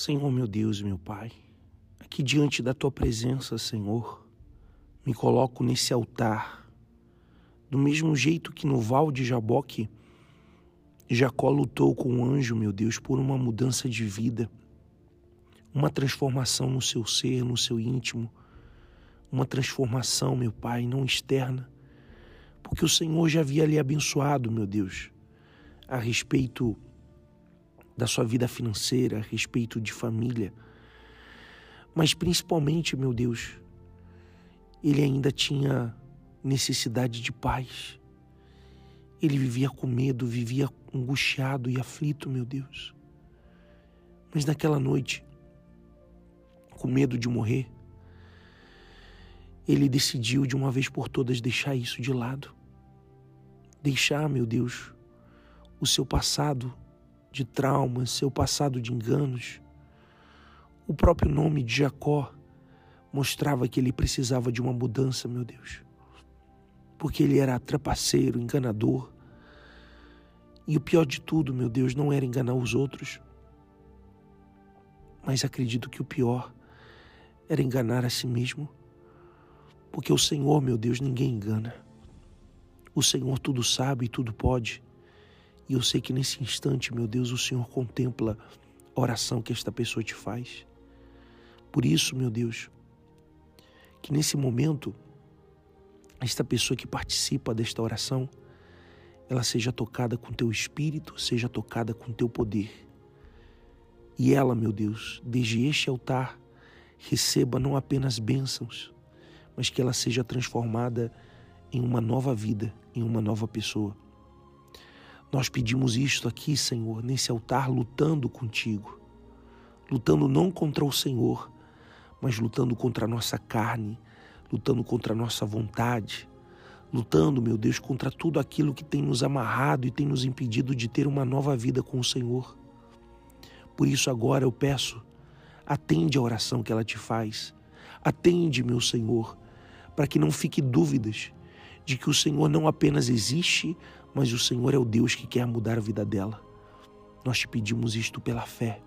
Senhor meu Deus meu Pai, aqui diante da tua presença, Senhor, me coloco nesse altar, do mesmo jeito que no val de Jaboque, Jacó lutou com o anjo, meu Deus, por uma mudança de vida, uma transformação no seu ser, no seu íntimo, uma transformação, meu Pai, não externa, porque o Senhor já havia lhe abençoado, meu Deus, a respeito da sua vida financeira, a respeito de família. Mas principalmente, meu Deus, ele ainda tinha necessidade de paz. Ele vivia com medo, vivia angustiado e aflito, meu Deus. Mas naquela noite, com medo de morrer, ele decidiu de uma vez por todas deixar isso de lado. Deixar, meu Deus, o seu passado de traumas, seu passado de enganos. O próprio nome de Jacó mostrava que ele precisava de uma mudança, meu Deus. Porque ele era trapaceiro, enganador. E o pior de tudo, meu Deus, não era enganar os outros. Mas acredito que o pior era enganar a si mesmo. Porque o Senhor, meu Deus, ninguém engana. O Senhor tudo sabe e tudo pode. E eu sei que nesse instante, meu Deus, o Senhor contempla a oração que esta pessoa te faz. Por isso, meu Deus, que nesse momento, esta pessoa que participa desta oração, ela seja tocada com teu espírito, seja tocada com teu poder. E ela, meu Deus, desde este altar, receba não apenas bênçãos, mas que ela seja transformada em uma nova vida, em uma nova pessoa. Nós pedimos isto aqui, Senhor, nesse altar, lutando contigo, lutando não contra o Senhor, mas lutando contra a nossa carne, lutando contra a nossa vontade, lutando, meu Deus, contra tudo aquilo que tem nos amarrado e tem nos impedido de ter uma nova vida com o Senhor. Por isso, agora eu peço, atende a oração que ela te faz, atende, meu Senhor, para que não fique dúvidas de que o Senhor não apenas existe, mas o Senhor é o Deus que quer mudar a vida dela. Nós te pedimos isto pela fé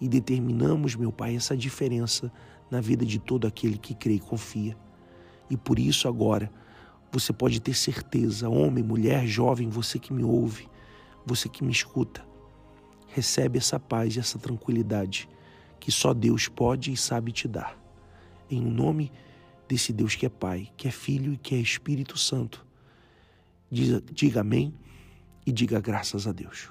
e determinamos, meu Pai, essa diferença na vida de todo aquele que crê e confia. E por isso agora você pode ter certeza, homem, mulher, jovem, você que me ouve, você que me escuta, recebe essa paz e essa tranquilidade que só Deus pode e sabe te dar. Em nome desse Deus que é Pai, que é Filho e que é Espírito Santo Diga, diga amém e diga graças a Deus.